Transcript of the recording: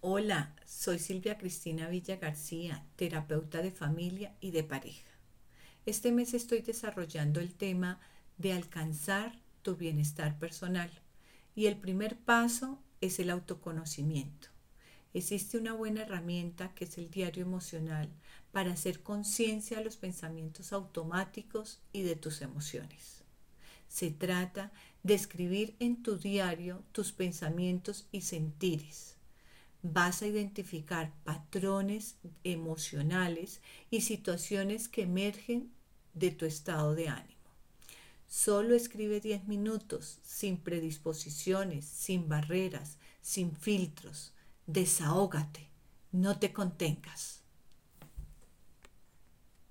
Hola, soy Silvia Cristina Villa García, terapeuta de familia y de pareja. Este mes estoy desarrollando el tema de alcanzar tu bienestar personal y el primer paso es el autoconocimiento. Existe una buena herramienta que es el diario emocional para hacer conciencia de los pensamientos automáticos y de tus emociones. Se trata de escribir en tu diario tus pensamientos y sentires vas a identificar patrones emocionales y situaciones que emergen de tu estado de ánimo. Solo escribe 10 minutos, sin predisposiciones, sin barreras, sin filtros. Desahógate, no te contengas.